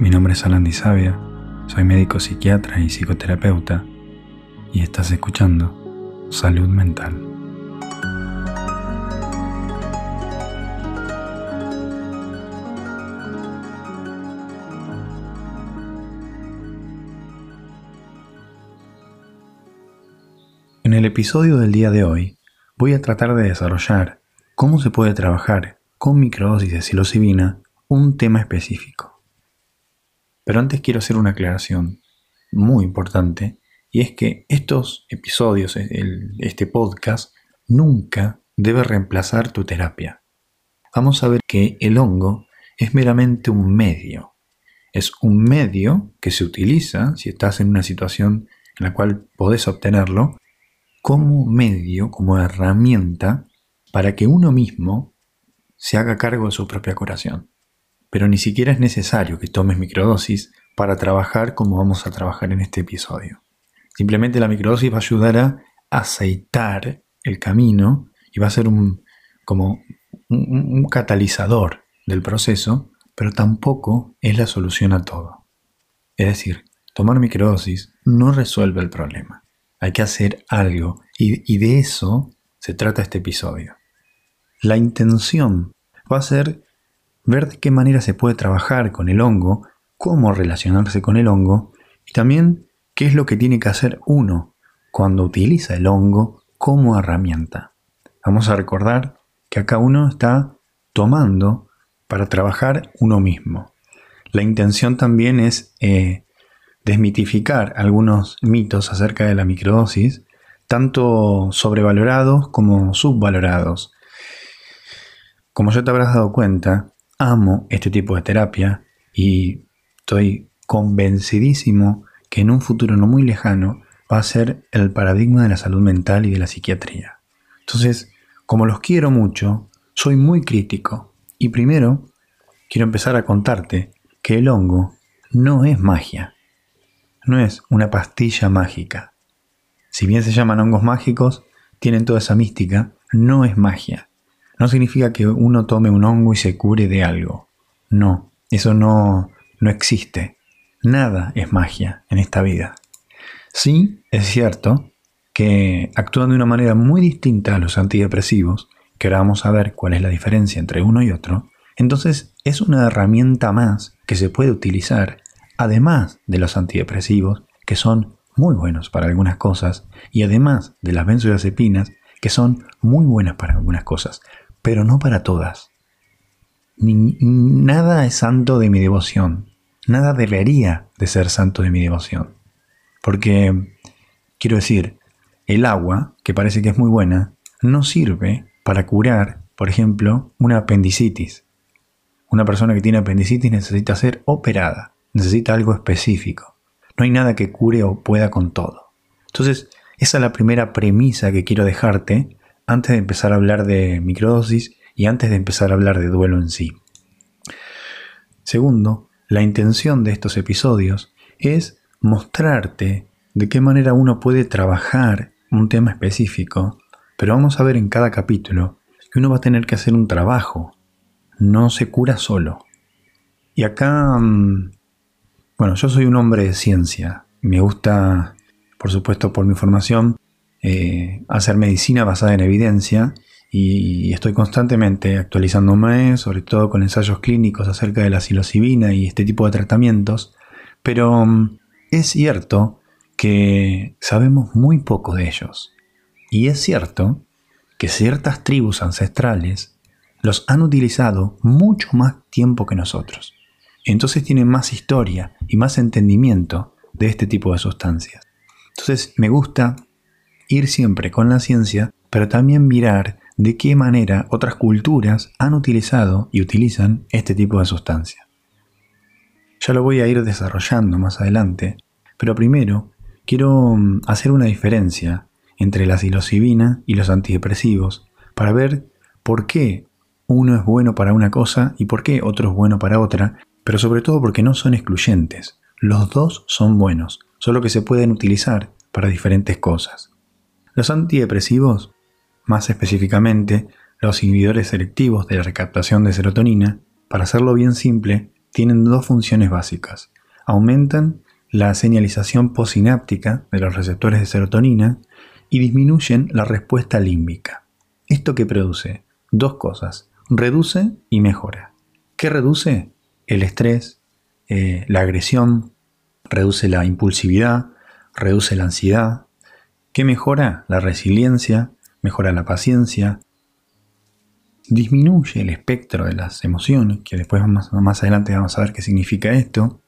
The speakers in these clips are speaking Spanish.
Mi nombre es Alan Sabia, soy médico psiquiatra y psicoterapeuta y estás escuchando Salud Mental. En el episodio del día de hoy voy a tratar de desarrollar cómo se puede trabajar con microdosis de psilocibina un tema específico. Pero antes quiero hacer una aclaración muy importante y es que estos episodios, este podcast, nunca debe reemplazar tu terapia. Vamos a ver que el hongo es meramente un medio. Es un medio que se utiliza si estás en una situación en la cual podés obtenerlo como medio, como herramienta para que uno mismo se haga cargo de su propia curación pero ni siquiera es necesario que tomes microdosis para trabajar como vamos a trabajar en este episodio. Simplemente la microdosis va a ayudar a aceitar el camino y va a ser un, como un, catalizador del proceso, pero tampoco es la solución a todo. Es decir, tomar microdosis no resuelve el problema. Hay que hacer algo y de eso se trata este episodio. La intención va a ser ver de qué manera se puede trabajar con el hongo, cómo relacionarse con el hongo y también qué es lo que tiene que hacer uno cuando utiliza el hongo como herramienta. Vamos a recordar que acá uno está tomando para trabajar uno mismo. La intención también es eh, desmitificar algunos mitos acerca de la microdosis, tanto sobrevalorados como subvalorados. Como ya te habrás dado cuenta, amo este tipo de terapia y estoy convencidísimo que en un futuro no muy lejano va a ser el paradigma de la salud mental y de la psiquiatría. Entonces, como los quiero mucho, soy muy crítico y primero quiero empezar a contarte que el hongo no es magia, no es una pastilla mágica. Si bien se llaman hongos mágicos, tienen toda esa mística, no es magia no significa que uno tome un hongo y se cure de algo. No, eso no, no existe. Nada es magia en esta vida. Sí, es cierto que actúan de una manera muy distinta a los antidepresivos, que ahora vamos a ver cuál es la diferencia entre uno y otro, entonces es una herramienta más que se puede utilizar, además de los antidepresivos, que son muy buenos para algunas cosas, y además de las benzodiazepinas, que son muy buenas para algunas cosas pero no para todas. nada es santo de mi devoción. Nada debería de ser santo de mi devoción. Porque, quiero decir, el agua, que parece que es muy buena, no sirve para curar, por ejemplo, una apendicitis. Una persona que tiene apendicitis necesita ser operada, necesita algo específico. No hay nada que cure o pueda con todo. Entonces, esa es la primera premisa que quiero dejarte antes de empezar a hablar de microdosis y antes de empezar a hablar de duelo en sí. Segundo, la intención de estos episodios es mostrarte de qué manera uno puede trabajar un tema específico, pero vamos a ver en cada capítulo que uno va a tener que hacer un trabajo, no se cura solo. Y acá, mm, bueno, yo soy un hombre de ciencia, me gusta, por supuesto, por mi formación, eh, hacer medicina basada en evidencia y estoy constantemente actualizándome, sobre todo con ensayos clínicos acerca de la psilocibina y este tipo de tratamientos, pero mm, es cierto que sabemos muy poco de ellos. Y es cierto que ciertas tribus ancestrales los han utilizado mucho más tiempo que nosotros. Entonces tienen más historia y más entendimiento de este tipo de sustancias. Entonces me gusta ir siempre con la ciencia, pero también mirar de qué manera otras culturas han utilizado y utilizan este tipo de sustancia. Ya lo voy a ir desarrollando más adelante, pero primero quiero mm, hacer una diferencia entre la psilocibina y los antidepresivos para ver por qué uno es bueno para una cosa y por qué otro es bueno para otra, pero sobre todo porque no son excluyentes. Los dos son buenos, solo que se pueden utilizar para diferentes cosas. Los antidepresivos, más específicamente los inhibidores selectivos de la recaptación de serotonina, para hacerlo bien simple, tienen dos funciones básicas. Aumentan la señalización posináptica de los receptores de serotonina y disminuyen la respuesta límbica. ¿Esto qué produce? Dos cosas. Reduce y mejora. ¿Qué reduce? El estrés, eh, la agresión, reduce la impulsividad, reduce la ansiedad. ¿Qué mejora? La resiliencia, mejora la paciencia, disminuye el espectro de las emociones, que después más, más adelante vamos a ver qué significa esto,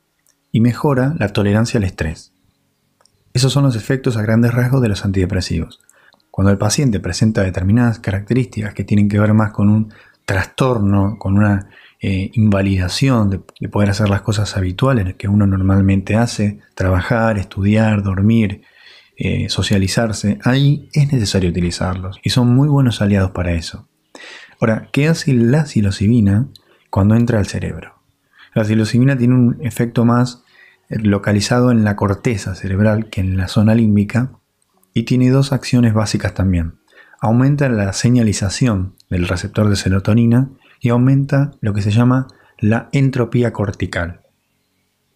y mejora la tolerancia al estrés. Esos son los efectos a grandes rasgos de los antidepresivos. Cuando el paciente presenta determinadas características que tienen que ver más con un trastorno, con una eh, invalidación de, poder hacer las cosas habituales que uno normalmente hace, trabajar, estudiar, dormir, eh, socializarse, ahí es necesario utilizarlos y son muy buenos aliados para eso. Ahora, ¿qué hace la psilocibina cuando entra al cerebro? La psilocibina tiene un efecto más eh, localizado en la corteza cerebral que en la zona límbica y tiene dos acciones básicas también. Aumenta la señalización del receptor de serotonina y aumenta lo que se llama la entropía cortical,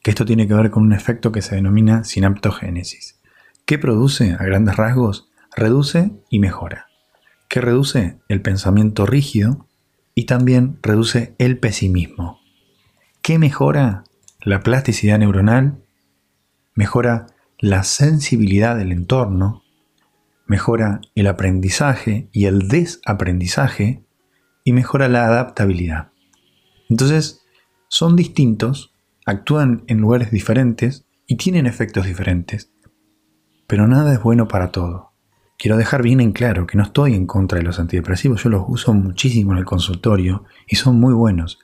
que esto tiene que ver con un efecto que se denomina sinaptogénesis. ¿Qué produce a grandes rasgos? Reduce y mejora. ¿Qué reduce? El pensamiento rígido y también reduce el pesimismo. ¿Qué mejora? La plasticidad neuronal, mejora la sensibilidad del entorno, mejora el aprendizaje y el desaprendizaje y mejora la adaptabilidad. Entonces, son distintos, actúan en lugares diferentes y tienen efectos diferentes, pero nada es bueno para todo. Quiero dejar bien en claro que no estoy en contra de los antidepresivos, yo los uso muchísimo en el consultorio y son muy buenos,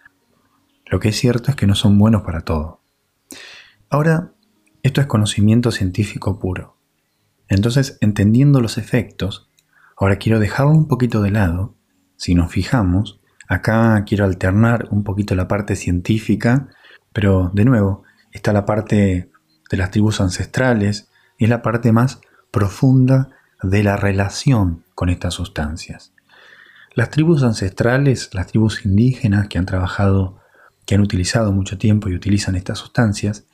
lo que es cierto es que no son buenos para todo. Ahora, esto es conocimiento científico puro. Entonces, entendiendo los efectos, ahora quiero dejarlo un poquito de lado. Si nos fijamos, acá quiero alternar un poquito la parte científica, pero de nuevo, está la parte de las tribus ancestrales es la parte más profunda de la relación con estas sustancias. Las tribus ancestrales, las tribus indígenas que han trabajado que han utilizado mucho tiempo y utilizan estas sustancias,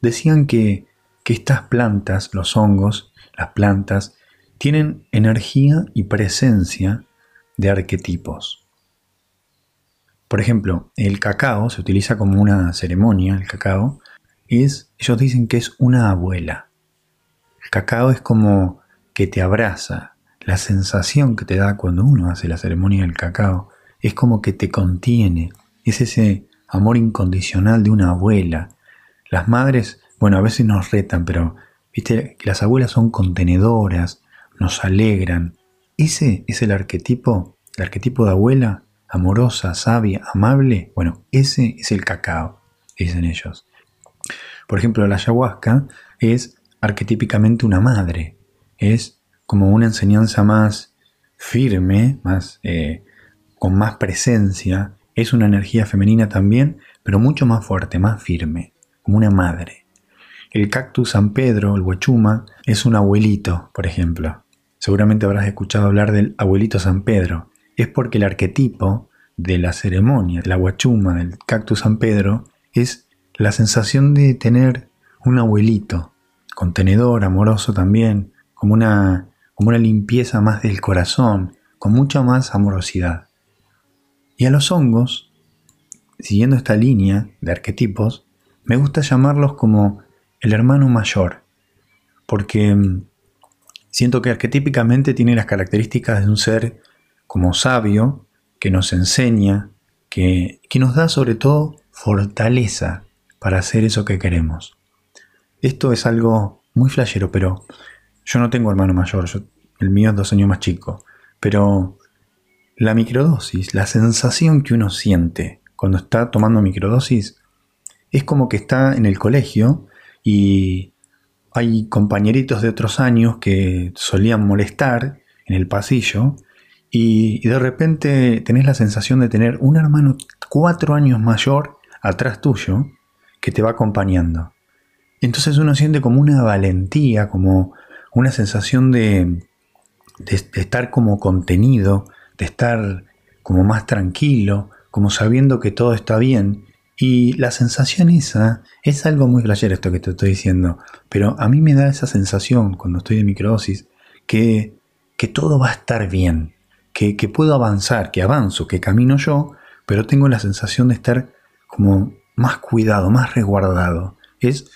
decían que, que estas plantas, los hongos, las plantas, tienen energía y presencia de arquetipos. Por ejemplo, el cacao se utiliza como una ceremonia, el cacao, es, ellos dicen que es una abuela. El cacao es como que te abraza, la sensación que te da cuando uno hace la ceremonia del cacao es como que te contiene, es ese amor incondicional de una abuela. Las madres, bueno, a veces nos retan, pero viste que las abuelas son contenedoras, nos alegran. Ese es el arquetipo, el arquetipo de abuela, amorosa, sabia, amable. Bueno, ese es el cacao, dicen ellos. Por ejemplo, la ayahuasca es arquetípicamente una madre, es como una enseñanza más firme, más, eh, con más presencia, es una energía femenina también, pero mucho más fuerte, más firme, como una madre. El cactus San Pedro, el huachuma, es un abuelito, por ejemplo. Seguramente habrás escuchado hablar del abuelito San Pedro. Es porque el arquetipo de la ceremonia, de la huachuma, del cactus San Pedro, es la sensación de tener un abuelito, contenedor, amoroso también, como una, como una limpieza más del corazón, con mucha más amorosidad. Y a los hongos, siguiendo esta línea de arquetipos, me gusta llamarlos como el hermano mayor, porque mm, siento que arquetípicamente tiene las características de un ser como sabio, que nos enseña, que, que nos da sobre todo fortaleza para hacer eso que queremos. Esto es algo muy flashero, pero yo no tengo hermano mayor, el mío es dos años más chico, pero la microdosis, la sensación que uno siente cuando está tomando microdosis, es como que está en el colegio y hay compañeritos de otros años que solían molestar en el pasillo y, de repente tenés la sensación de tener un hermano cuatro años mayor atrás tuyo que te va acompañando. Entonces uno siente como una valentía, como una sensación de, de estar como contenido, de estar como más tranquilo, como sabiendo que todo está bien Y la sensación esa es algo muy flashero esto que te estoy diciendo, pero a mí me da esa sensación cuando estoy en microdosis que, que todo va a estar bien, que, que puedo avanzar, que avanzo, que camino yo, pero tengo la sensación de estar como más cuidado, más resguardado. Es,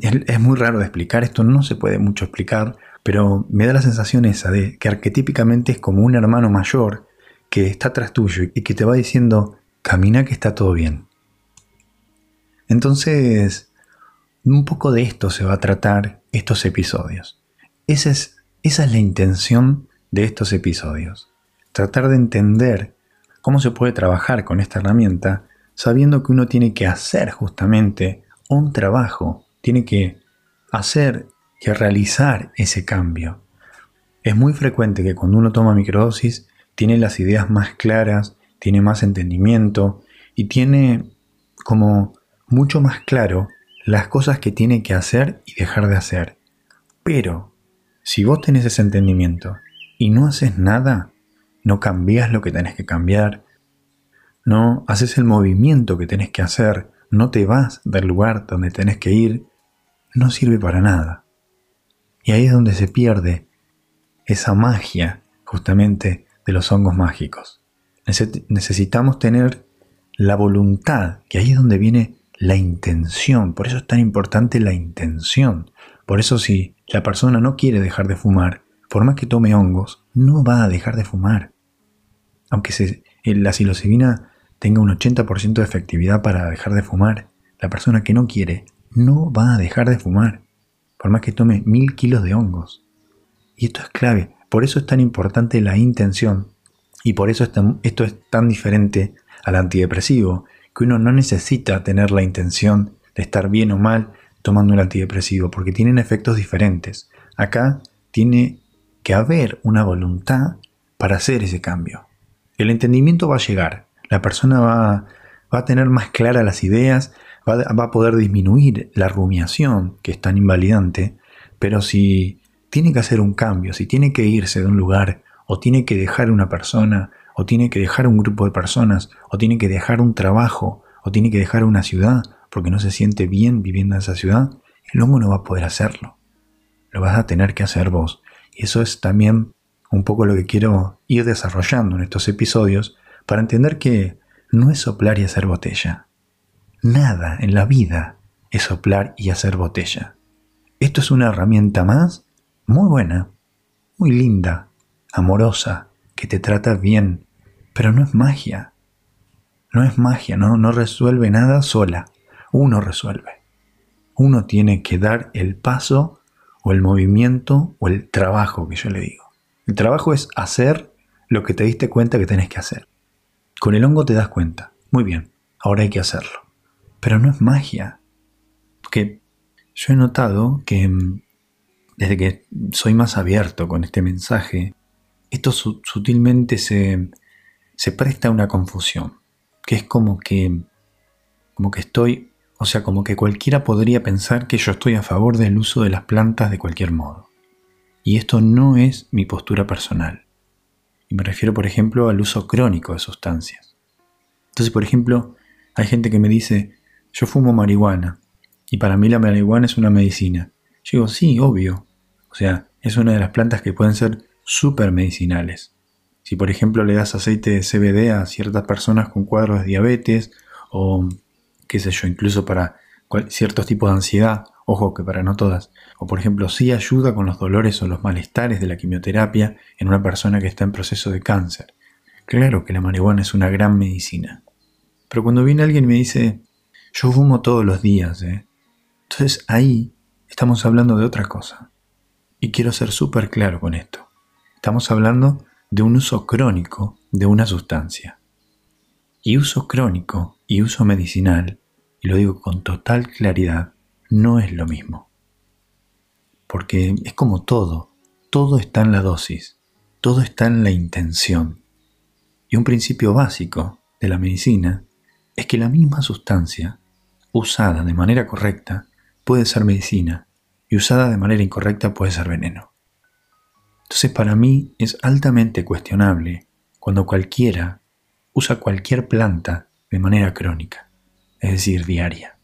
es, muy raro de explicar, esto no se puede mucho explicar, pero me da la sensación esa de que arquetípicamente es como un hermano mayor que está tras tuyo y que te va diciendo, camina que está todo bien. Entonces, un poco de esto se va a tratar estos episodios. Esa es, esa es la intención de estos episodios. Tratar de entender cómo se puede trabajar con esta herramienta sabiendo que uno tiene que hacer justamente un trabajo, tiene que hacer, que realizar ese cambio. Es muy frecuente que cuando uno toma microdosis tiene las ideas más claras, tiene más entendimiento y tiene como mucho más claro las cosas que tiene que hacer y dejar de hacer. Pero, si vos tenés ese entendimiento y no haces nada, no cambias lo que tenés que cambiar, no haces el movimiento que tenés que hacer, no te vas del lugar donde tenés que ir, no sirve para nada. Y ahí es donde se pierde esa magia justamente de los hongos mágicos. Necesitamos tener la voluntad, que ahí es donde viene la intención. Por eso es tan importante la intención. Por eso si la persona no quiere dejar de fumar, por más que tome hongos, no va a dejar de fumar. Aunque se, la psilocibina tenga un 80% de efectividad para dejar de fumar, la persona que no quiere no va a dejar de fumar, por más que tome mil kilos de hongos. Y esto es clave, por eso es tan importante la intención y por eso esto es tan diferente al antidepresivo, que uno no necesita tener la intención de estar bien o mal tomando el antidepresivo, porque tienen efectos diferentes. Acá tiene que haber una voluntad para hacer ese cambio. El entendimiento va a llegar, la persona va, a tener más claras las ideas, va, a poder disminuir la rumiación, que es tan invalidante, pero si tiene que hacer un cambio, si tiene que irse de un lugar, o tiene que dejar una persona, o tiene que dejar un grupo de personas, o tiene que dejar un trabajo, o tiene que dejar una ciudad porque no se siente bien viviendo en esa ciudad, el hongo no va a poder hacerlo. Lo vas a tener que hacer vos. Y eso es también un poco lo que quiero ir desarrollando en estos episodios para entender que no es soplar y hacer botella. Nada en la vida es soplar y hacer botella. Esto es una herramienta más muy buena, muy linda, amorosa, que te trata bien, pero no es magia. No es magia, no, resuelve nada sola. Uno resuelve. Uno tiene que dar el paso o el movimiento o el trabajo que yo le digo. El trabajo es hacer lo que te diste cuenta que tenés que hacer. Con el hongo te das cuenta. Muy bien, ahora hay que hacerlo. Pero no es magia. Porque yo he notado que mm, desde que soy más abierto con este mensaje, esto sutilmente se, se presta a una confusión, que es como que, como que estoy, o sea, como que cualquiera podría pensar que yo estoy a favor del uso de las plantas de cualquier modo. Y esto no es mi postura personal. Y me refiero, por ejemplo, al uso crónico de sustancias. Entonces, por ejemplo, hay gente que me dice, yo fumo marihuana, y para mí la marihuana es una medicina. Yo digo, sí, obvio. O sea, es una de las plantas que pueden ser super medicinales. Si por ejemplo le das aceite de CBD a ciertas personas con cuadros de diabetes o qué sé yo, incluso para ciertos tipos de ansiedad, ojo que para no todas, o por ejemplo si ayuda con los dolores o los malestares de la quimioterapia en una persona que está en proceso de cáncer. Claro que la marihuana es una gran medicina. Pero cuando viene alguien y me dice, yo fumo todos los días, ¿eh? entonces ahí estamos hablando de otra cosa. Y quiero ser súper claro con esto. Estamos hablando de un uso crónico de una sustancia. Y uso crónico y uso medicinal, y lo digo con total claridad, no es lo mismo. Porque es como todo, todo está en la dosis, todo está en la intención. Y un principio básico de la medicina es que la misma sustancia, usada de manera correcta, puede ser medicina y usada de manera incorrecta puede ser veneno. Entonces para mí es altamente cuestionable cuando cualquiera usa cualquier planta de manera crónica. es decir, diaria.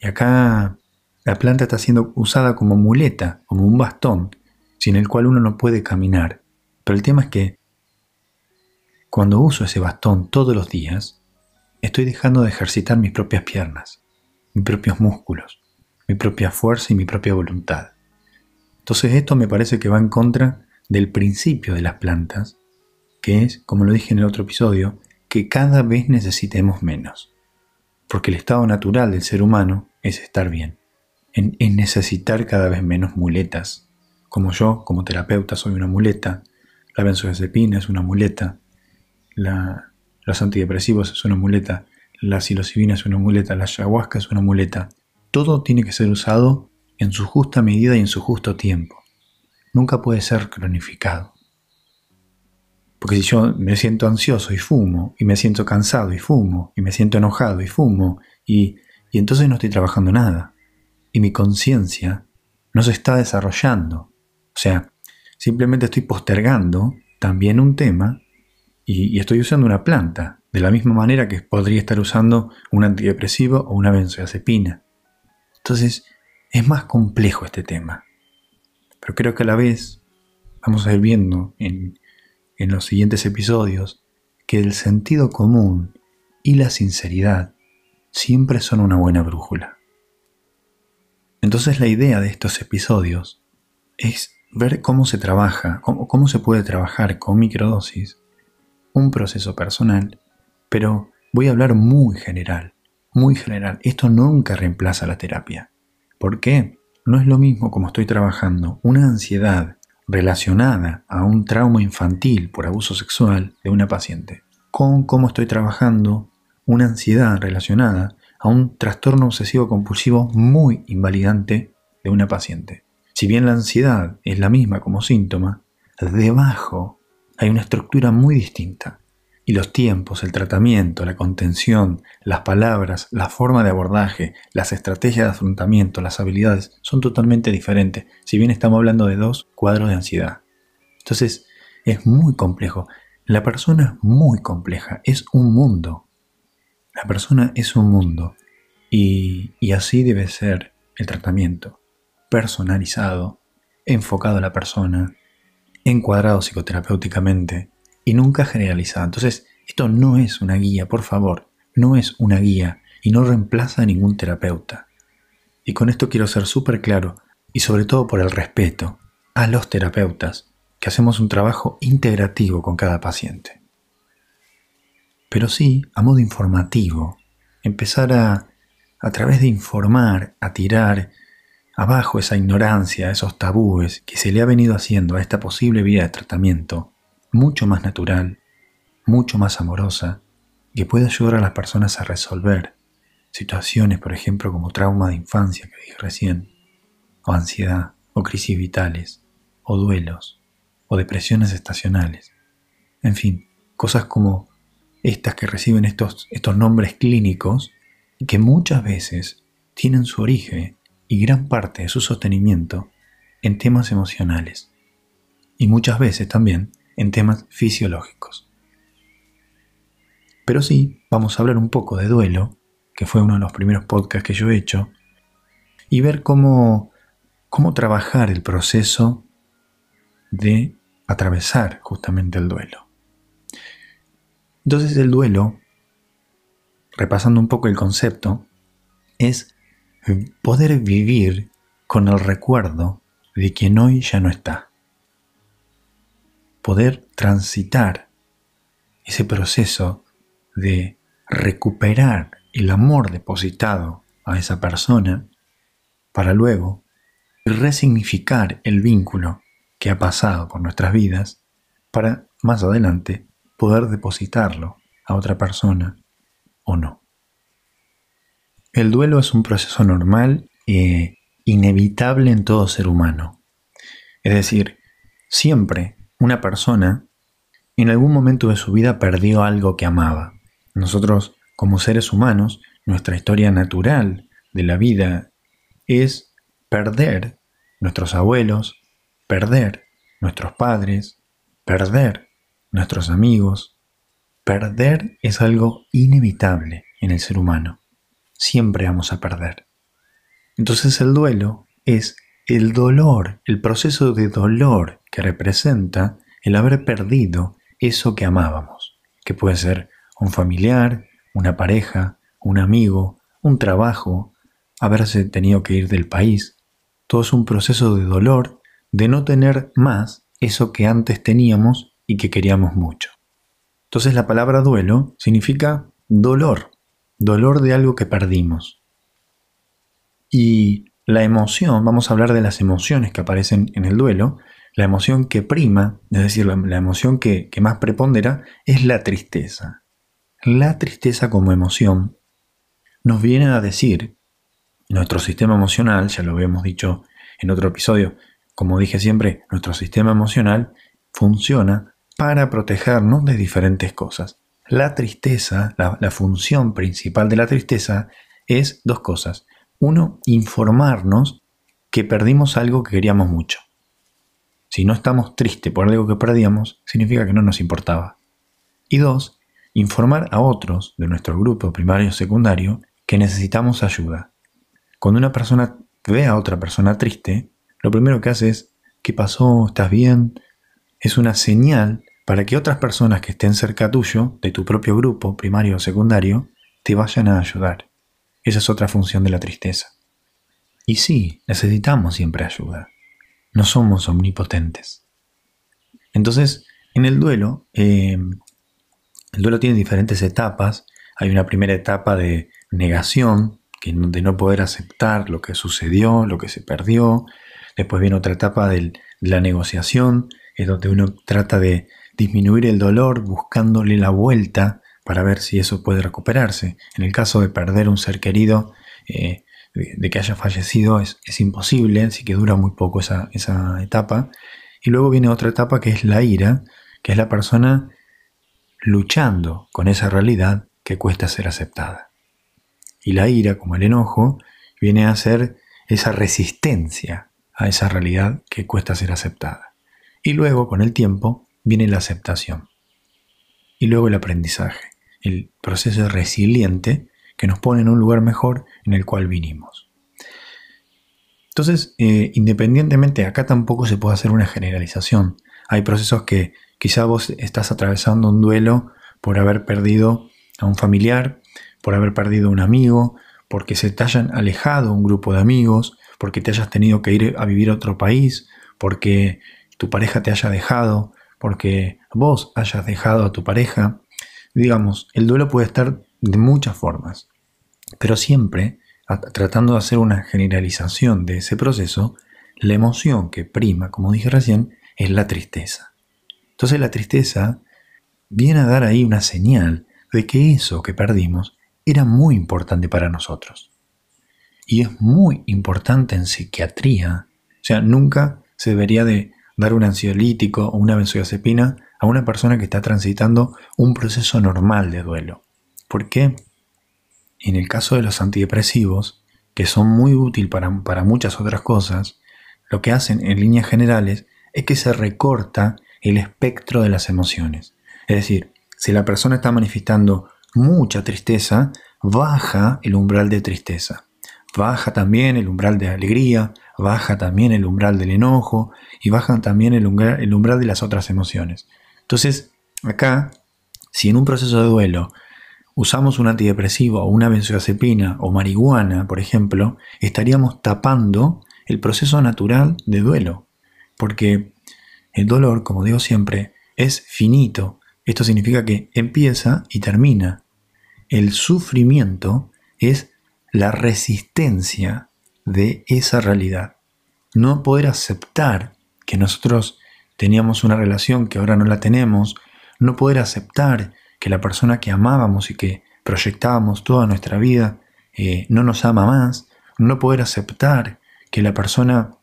Y acá la planta está siendo usada como muleta, como un bastón, sin el cual uno no puede caminar. Pero el tema es que cuando uso ese bastón todos los días, estoy dejando de ejercitar mis propias piernas, mis propios músculos, mi propia fuerza y mi propia voluntad. Entonces esto me parece que va en contra del principio de las plantas, que es, como lo dije en el otro episodio, que cada vez necesitemos menos. Porque el estado natural del ser humano es estar bien, en, necesitar cada vez menos muletas. Como yo, como terapeuta, soy una muleta, la benzodiazepina es una muleta, la, los antidepresivos es una muleta, la psilocibina es una muleta, la ayahuasca es una muleta. Todo tiene que ser usado en su justa medida y en su justo tiempo. Nunca puede ser cronificado. Porque si yo me siento ansioso y fumo, y me siento cansado y fumo, y me siento enojado y fumo, y, y entonces no estoy trabajando nada. Y mi conciencia no se está desarrollando. O sea, simplemente estoy postergando también un tema y, estoy usando una planta, de la misma manera que podría estar usando un antidepresivo o una benzodiazepina. Entonces, es más complejo este tema. Pero creo que a la vez vamos a ir viendo en, en los siguientes episodios que el sentido común y la sinceridad siempre son una buena brújula. Entonces la idea de estos episodios es ver cómo se trabaja, cómo, cómo, se puede trabajar con microdosis, un proceso personal, pero voy a hablar muy general, muy general. Esto nunca reemplaza la terapia. ¿Por qué? No es lo mismo como estoy trabajando una ansiedad relacionada a un trauma infantil por abuso sexual de una paciente, con cómo estoy trabajando una ansiedad relacionada a un trastorno obsesivo compulsivo muy invalidante de una paciente. Si bien la ansiedad es la misma como síntoma, debajo hay una estructura muy distinta y los tiempos, el tratamiento, la contención, las palabras, la forma de abordaje, las estrategias de afrontamiento, las habilidades son totalmente diferentes, si bien estamos hablando de dos cuadros de ansiedad. Entonces, es muy complejo. La persona es muy compleja, es un mundo. La persona es un mundo y, y así debe ser el tratamiento, personalizado, enfocado a la persona, encuadrado psicoterapéuticamente, y nunca generalizada. Entonces, esto no es una guía, por favor, no es una guía y no reemplaza a ningún terapeuta. Y con esto quiero ser súper claro, y sobre todo por el respeto a los terapeutas, que hacemos un trabajo integrativo con cada paciente. Pero sí, a modo informativo, empezar a, a través de informar, a tirar abajo esa ignorancia, esos tabúes que se le ha venido haciendo a esta posible vía de tratamiento, mucho más natural, mucho más amorosa, que puede ayudar a las personas a resolver situaciones, por ejemplo, como trauma de infancia que dije recién, o ansiedad, o crisis vitales, o duelos, o depresiones estacionales. En fin, cosas como estas que reciben estos, estos nombres clínicos y que muchas veces tienen su origen y gran parte de su sostenimiento en temas emocionales. Y muchas veces también en temas fisiológicos. Pero sí, vamos a hablar un poco de duelo, que fue uno de los primeros podcasts que yo he hecho, y ver cómo, cómo trabajar el proceso de atravesar justamente el duelo. Entonces el duelo, repasando un poco el concepto, es poder vivir con el recuerdo de quien hoy ya no está poder transitar ese proceso de recuperar el amor depositado a esa persona para luego resignificar el vínculo que ha pasado por nuestras vidas para más adelante poder depositarlo a otra persona o no. El duelo es un proceso normal e inevitable en todo ser humano. Es decir, siempre una persona en algún momento de su vida perdió algo que amaba. Nosotros, como seres humanos, nuestra historia natural de la vida es perder nuestros abuelos, perder nuestros padres, perder nuestros amigos. Perder es algo inevitable en el ser humano. Siempre vamos a perder. Entonces el duelo es el dolor, el proceso de dolor que representa el haber perdido eso que amábamos, que puede ser un familiar, una pareja, un amigo, un trabajo, haberse tenido que ir del país. Todo es un proceso de dolor de no tener más eso que antes teníamos y que queríamos mucho. Entonces la palabra duelo significa dolor, dolor de algo que perdimos. Y la emoción, vamos a hablar de las emociones que aparecen en el duelo, la emoción que prima, es decir, la, emoción que, que más prepondera, es la tristeza. La tristeza como emoción nos viene a decir, nuestro sistema emocional, ya lo habíamos dicho en otro episodio, como dije siempre, nuestro sistema emocional funciona para protegernos de diferentes cosas. La tristeza, la, función principal de la tristeza es dos cosas. Uno, informarnos que perdimos algo que queríamos mucho. Si no estamos tristes por algo que perdíamos, significa que no nos importaba. Y dos, informar a otros de nuestro grupo primario o secundario que necesitamos ayuda. Cuando una persona ve a otra persona triste, lo primero que hace es, ¿qué pasó? ¿Estás bien? Es una señal para que otras personas que estén cerca tuyo, de tu propio grupo, primario o secundario, te vayan a ayudar. Esa es otra función de la tristeza. Y sí, necesitamos siempre ayuda. No somos omnipotentes. Entonces, en el duelo, eh, el duelo tiene diferentes etapas. Hay una primera etapa de negación, de no poder aceptar lo que sucedió, lo que se perdió. Después viene otra etapa de la negociación, es donde uno trata de disminuir el dolor buscándole la vuelta para ver si eso puede recuperarse. En el caso de perder un ser querido, eh, de, que haya fallecido, es, imposible, así que dura muy poco esa, esa etapa. Y luego viene otra etapa que es la ira, que es la persona luchando con esa realidad que cuesta ser aceptada. Y la ira, como el enojo, viene a ser esa resistencia a esa realidad que cuesta ser aceptada. Y luego, con el tiempo, viene la aceptación. Y luego el aprendizaje, el proceso resiliente que nos pone en un lugar mejor en el cual vinimos. Entonces, eh, independientemente, acá tampoco se puede hacer una generalización. Hay procesos que quizá vos estás atravesando un duelo por haber perdido a un familiar, por haber perdido a un amigo, porque se te hayan alejado un grupo de amigos, porque te hayas tenido que ir a vivir a otro país, porque tu pareja te haya dejado, porque vos hayas dejado a tu pareja. Digamos, el duelo puede estar de muchas formas, pero siempre, tratando de hacer una generalización de ese proceso, la emoción que prima, como dije recién, es la tristeza. Entonces la tristeza viene a dar ahí una señal de que eso que perdimos era muy importante para nosotros. Y es muy importante en psiquiatría. O sea, nunca se debería de dar un ansiolítico o una benzodiazepina a una persona que está transitando un proceso normal de duelo. Porque en el caso de los antidepresivos, que son muy útiles para, para muchas otras cosas, lo que hacen en líneas generales es que se recorta el espectro de las emociones. Es decir, si la persona está manifestando mucha tristeza, baja el umbral de tristeza. Baja también el umbral de alegría, baja también el umbral del enojo y baja también el umbral, el umbral de las otras emociones. Entonces, acá, si en un proceso de duelo usamos un antidepresivo o una benzodiazepina o marihuana, por ejemplo, estaríamos tapando el proceso natural de duelo. Porque el dolor, como digo siempre, es finito. Esto significa que empieza y termina. El sufrimiento es la resistencia de esa realidad. No poder aceptar que nosotros teníamos una relación que ahora no la tenemos, no poder aceptar que la persona que amábamos y que proyectábamos toda nuestra vida eh, no nos ama más, no poder aceptar que la persona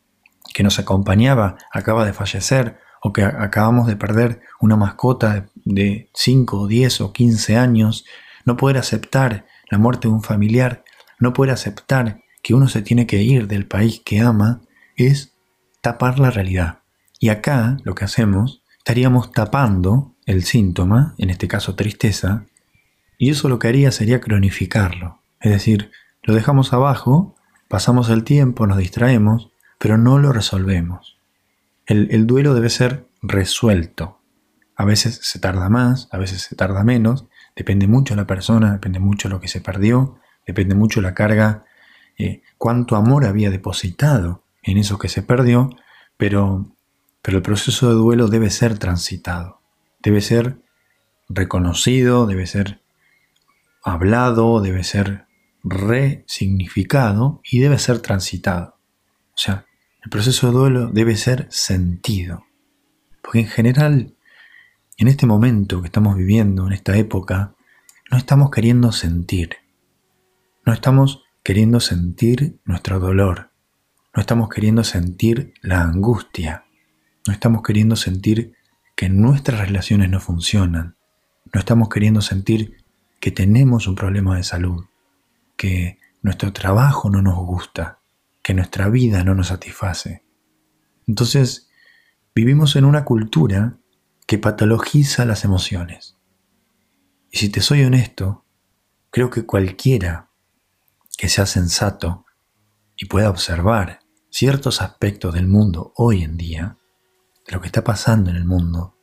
que nos acompañaba acaba de fallecer o que acabamos de perder una mascota de 5, 10 o 15 años, no poder aceptar la muerte de un familiar, no poder aceptar que uno se tiene que ir del país que ama es tapar la realidad. Y acá lo que hacemos, estaríamos tapando el síntoma, en este caso tristeza, Y eso lo que haría sería cronificarlo. Es decir, lo dejamos abajo, pasamos el tiempo, nos distraemos, pero no lo resolvemos. El, el duelo debe ser resuelto. A veces se tarda más, a veces se tarda menos, depende mucho de la persona, depende mucho de lo que se perdió, depende mucho la carga, eh, cuánto amor había depositado en eso que se perdió, pero, pero el proceso de duelo debe ser transitado, debe ser reconocido, debe ser hablado, debe ser resignificado y debe ser transitado. O sea, el proceso de duelo debe ser sentido. Porque en general, en este momento que estamos viviendo, en esta época, no estamos queriendo sentir. No estamos queriendo sentir nuestro dolor. No estamos queriendo sentir la angustia. No estamos queriendo sentir que nuestras relaciones no funcionan. No estamos queriendo sentir que tenemos un problema de salud, que nuestro trabajo no nos gusta, que nuestra vida no nos satisface. Entonces, vivimos en una cultura que patologiza las emociones. Y si te soy honesto, creo que cualquiera que sea sensato y pueda observar ciertos aspectos del mundo hoy en día, de lo que está pasando en el mundo,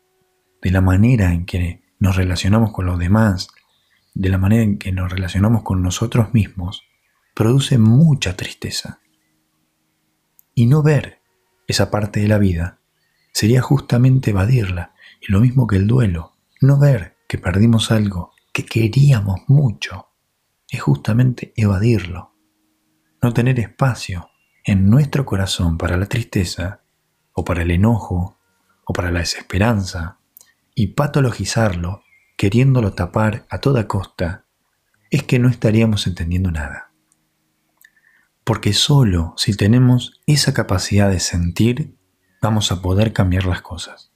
de la manera en que nos relacionamos con los demás, de la manera en que nos relacionamos con nosotros mismos, produce mucha tristeza. Y no ver esa parte de la vida sería justamente evadirla, y lo mismo que el duelo, no ver que perdimos algo que queríamos mucho, es justamente evadirlo, no tener espacio en nuestro corazón para la tristeza, o para el enojo, o para la desesperanza, y patologizarlo queriéndolo tapar a toda costa, es que no estaríamos entendiendo nada. Porque solo si tenemos esa capacidad de sentir, vamos a poder cambiar las cosas.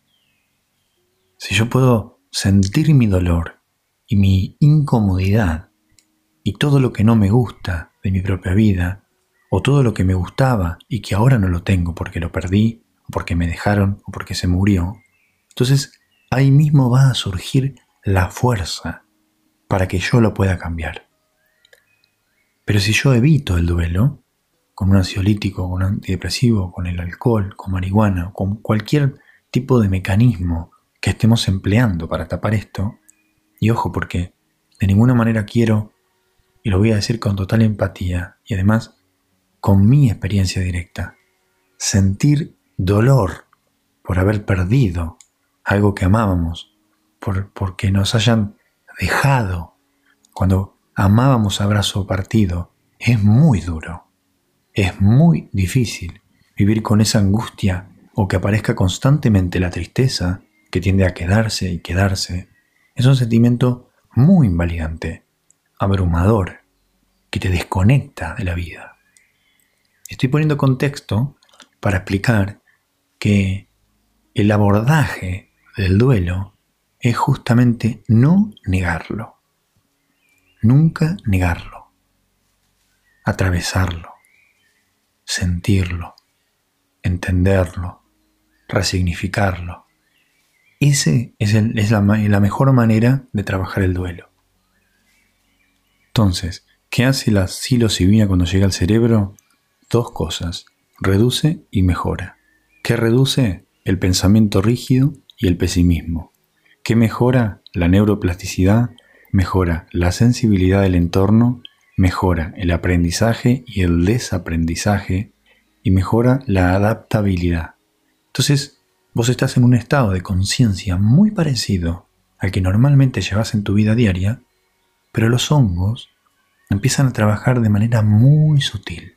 Si yo puedo sentir mi dolor y mi incomodidad y todo lo que no me gusta de mi propia vida, o todo lo que me gustaba y que ahora no lo tengo porque lo perdí, o porque me dejaron, o porque se murió, entonces ahí mismo va a surgir la fuerza para que yo lo pueda cambiar. Pero si yo evito el duelo, con un ansiolítico, con un antidepresivo, con el alcohol, con marihuana, con cualquier tipo de mecanismo que estemos empleando para tapar esto, y ojo porque de ninguna manera quiero, y lo voy a decir con total empatía, y además con mi experiencia directa, sentir dolor por haber perdido algo que amábamos, por, porque nos hayan dejado cuando amábamos abrazo partido, es muy duro. Es muy difícil vivir con esa angustia o que aparezca constantemente la tristeza que tiende a quedarse y quedarse. Es un sentimiento muy invalidante, abrumador, que te desconecta de la vida. Estoy poniendo contexto para explicar que el abordaje del duelo es justamente no negarlo. Nunca negarlo. Atravesarlo. Sentirlo. Entenderlo. Resignificarlo. Ese es, la mejor manera de trabajar el duelo. Entonces, ¿qué hace la psilocibina cuando llega al cerebro? Dos cosas. Reduce y mejora. ¿Qué reduce? El pensamiento rígido y el pesimismo. ¿Qué mejora? La neuroplasticidad, mejora la sensibilidad del entorno, mejora el aprendizaje y el desaprendizaje y mejora la adaptabilidad. Entonces, vos estás en un estado de conciencia muy parecido al que normalmente llevas en tu vida diaria, pero los hongos empiezan a trabajar de manera muy sutil.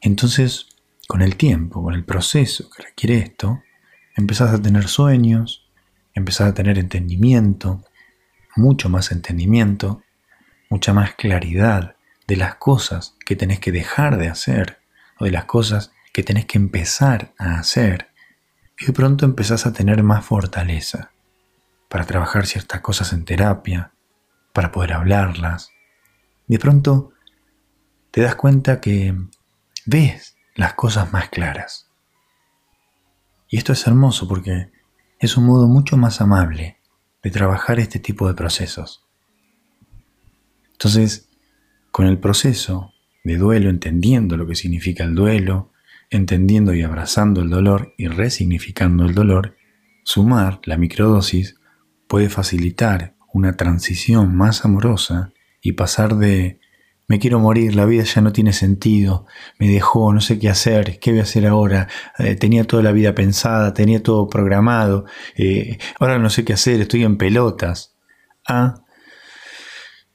Entonces, con el tiempo, con el proceso que requiere esto, empezás a tener sueños, empezar a tener entendimiento, mucho más entendimiento, mucha más claridad de las cosas que tenés que dejar de hacer o de las cosas que tenés que empezar a hacer. Y de pronto empezás a tener más fortaleza para trabajar ciertas cosas en terapia, para poder hablarlas. de pronto te das cuenta que ves las cosas más claras. Y esto es hermoso porque es un modo mucho más amable de trabajar este tipo de procesos. Entonces, con el proceso de duelo, entendiendo lo que significa el duelo, entendiendo y abrazando el dolor y resignificando el dolor, sumar la microdosis puede facilitar una transición más amorosa y pasar de me quiero morir, la vida ya no tiene sentido, me dejó, no sé qué hacer, qué voy a hacer ahora, eh, tenía toda la vida pensada, tenía todo programado, eh, ahora no sé qué hacer, estoy en pelotas. A,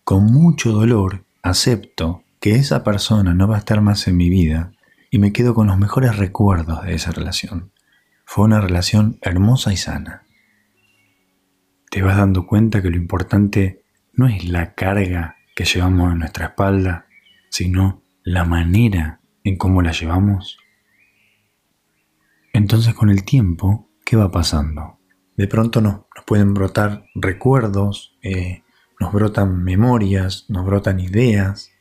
con mucho dolor, acepto que esa persona no va a estar más en mi vida y me quedo con los mejores recuerdos de esa relación. Fue una relación hermosa y sana. Te vas dando cuenta que lo importante no es la carga que llevamos en nuestra espalda, sino la manera en cómo la llevamos. Entonces con el tiempo, ¿qué va pasando? De pronto nos, nos pueden brotar recuerdos, eh, nos brotan memorias, nos brotan ideas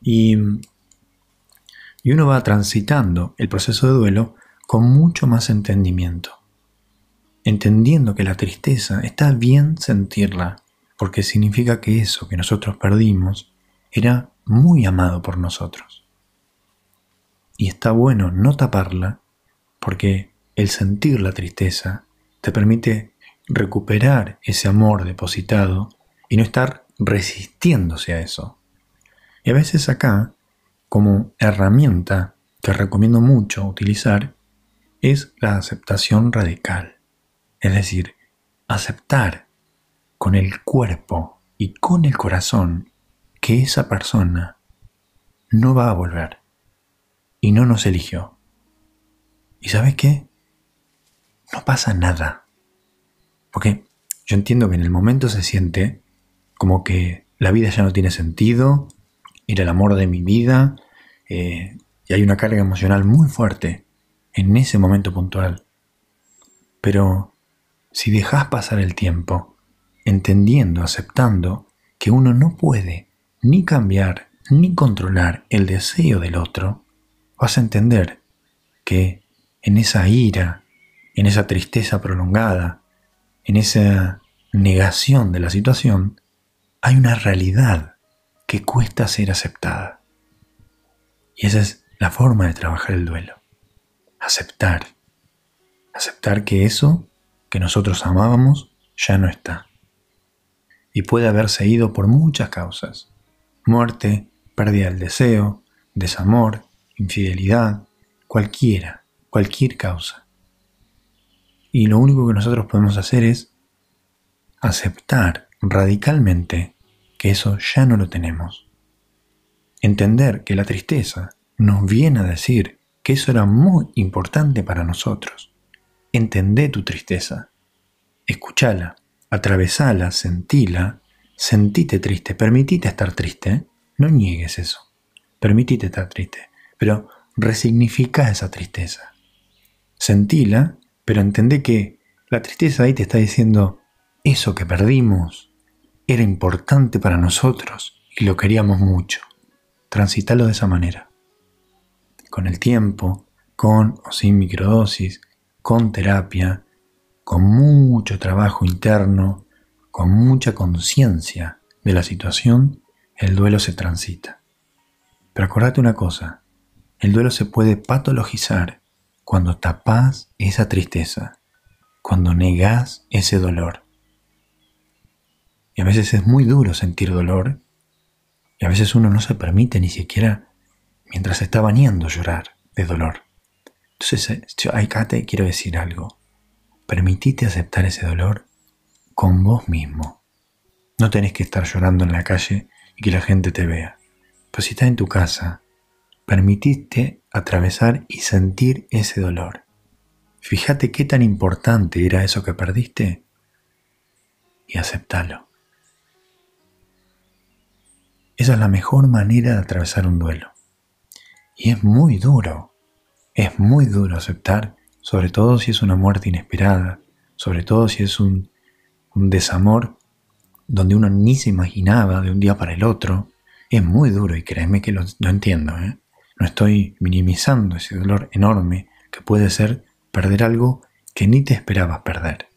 y, y uno va transitando el proceso de duelo con mucho más entendimiento, entendiendo que la tristeza está bien sentirla, porque significa que eso que nosotros perdimos era muy amado por nosotros. Y está bueno no taparla, porque el sentir la tristeza te permite recuperar ese amor depositado y no estar resistiéndose a eso. Y a veces acá, como herramienta que recomiendo mucho utilizar, es la aceptación radical. Es decir, aceptar con el cuerpo y con el corazón que esa persona no va a volver y no nos eligió. ¿Y sabes qué? No pasa nada. Porque yo entiendo que en el momento se siente como que la vida ya no tiene sentido, era el amor de mi vida, eh, y hay una carga emocional muy fuerte en ese momento puntual. Pero si dejas pasar el tiempo entendiendo, aceptando que uno no puede ni cambiar ni controlar el deseo del otro, vas a entender que en esa ira, en esa tristeza prolongada, en esa negación de la situación, hay una realidad que cuesta ser aceptada. Y esa es la forma de trabajar el duelo. Aceptar. Aceptar que eso que nosotros amábamos ya no está y puede haberse ido por muchas causas. Muerte, pérdida del deseo, desamor, infidelidad, cualquiera, cualquier causa. Y lo único que nosotros podemos hacer es aceptar radicalmente que eso ya no lo tenemos. Entender que la tristeza nos viene a decir que eso era muy importante para nosotros. Entendé tu tristeza. Escúchala atravesala, sentila, sentite triste, permitite estar triste, no niegues eso, permitite estar triste, pero resignifica esa tristeza. Sentila, pero entendé que la tristeza ahí te está diciendo, eso que perdimos era importante para nosotros y lo queríamos mucho. Transitalo de esa manera. Con el tiempo, con o sin microdosis, con terapia, con mucho trabajo interno, con mucha conciencia de la situación, el duelo se transita. Pero acordate una cosa, el duelo se puede patologizar cuando tapas esa tristeza, cuando negás ese dolor. Y a veces es muy duro sentir dolor, y a veces uno no se permite ni siquiera mientras está bañando llorar de dolor. Entonces, eh, yo acá te quiero decir algo. Permitite aceptar ese dolor con vos mismo. No tenés que estar llorando en la calle y que la gente te vea. Pero si estás en tu casa, permitiste atravesar y sentir ese dolor. Fíjate qué tan importante era eso que perdiste y aceptalo. Esa es la mejor manera de atravesar un duelo. Y es muy duro, es muy duro aceptar sobre todo si es una muerte inesperada, sobre todo si es un, desamor donde uno ni se imaginaba de un día para el otro, es muy duro y créeme que lo, entiendo. ¿eh? No estoy minimizando ese dolor enorme que puede ser perder algo que ni te esperabas perder.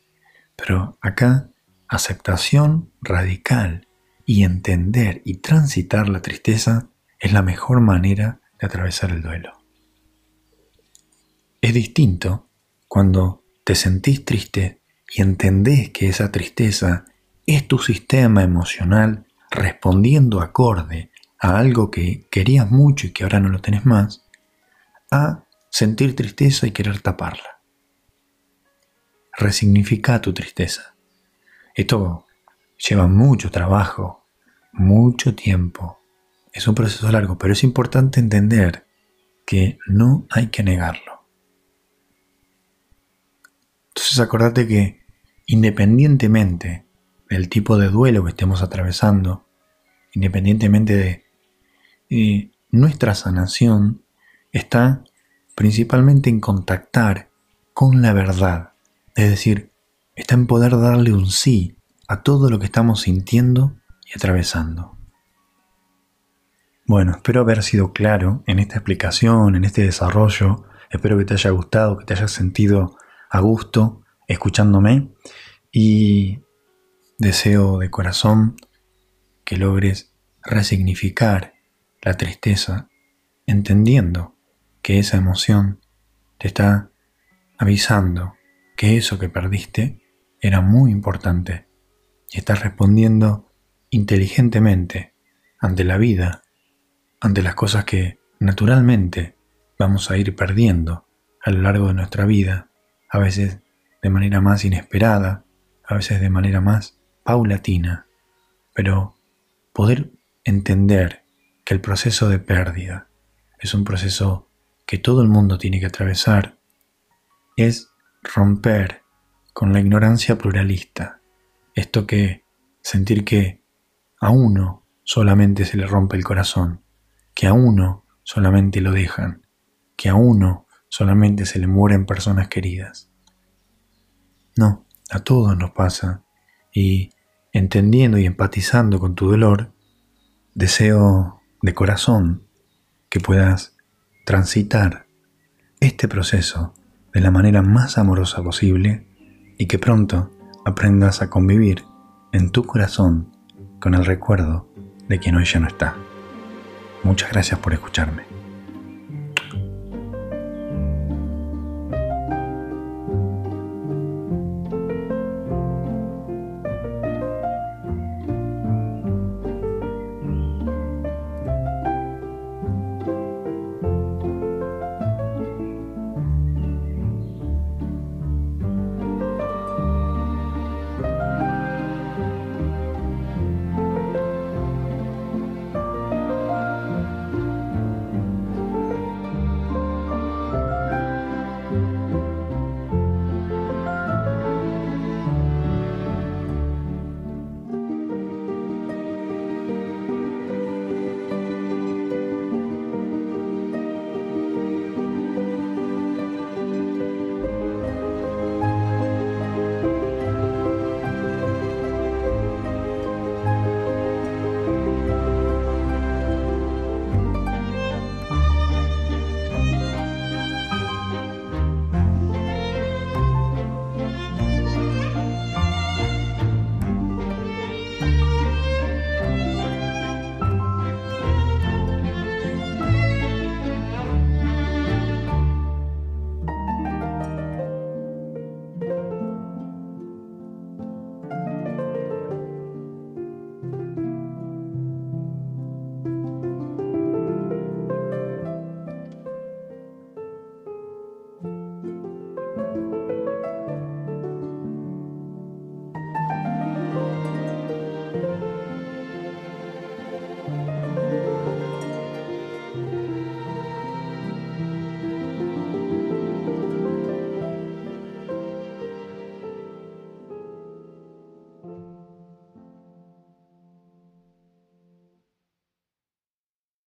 Pero acá, aceptación radical y entender y transitar la tristeza es la mejor manera de atravesar el duelo. Es distinto cuando te sentís triste y entendés que esa tristeza es tu sistema emocional respondiendo acorde a algo que querías mucho y que ahora no lo tenés más, a sentir tristeza y querer taparla. Resignifica tu tristeza. Esto lleva mucho trabajo, mucho tiempo. Es un proceso largo, pero es importante entender que no hay que negarlo. Entonces acordate que independientemente del tipo de duelo que estemos atravesando, independientemente de eh, nuestra sanación, está principalmente en contactar con la verdad. Es decir, está en poder darle un sí a todo lo que estamos sintiendo y atravesando. Bueno, espero haber sido claro en esta explicación, en este desarrollo. Espero que te haya gustado, que te hayas sentido a gusto escuchándome y Deseo de corazón que logres resignificar la tristeza, entendiendo que esa emoción te está avisando que eso que perdiste era muy importante y estás respondiendo inteligentemente ante la vida, ante las cosas que naturalmente vamos a ir perdiendo a lo largo de nuestra vida, a veces de manera más inesperada, a veces de manera más paulatina, pero poder entender que el proceso de pérdida es un proceso que todo el mundo tiene que atravesar, es romper con la ignorancia pluralista. Esto que sentir que a uno solamente se le rompe el corazón, que a uno solamente lo dejan, que a uno solamente se le mueren personas queridas. No, a todos nos pasa y entendiendo y empatizando con tu dolor, deseo de corazón que puedas transitar este proceso de la manera más amorosa posible y que pronto aprendas a convivir en tu corazón con el recuerdo de que hoy ya no está. Muchas gracias por escucharme.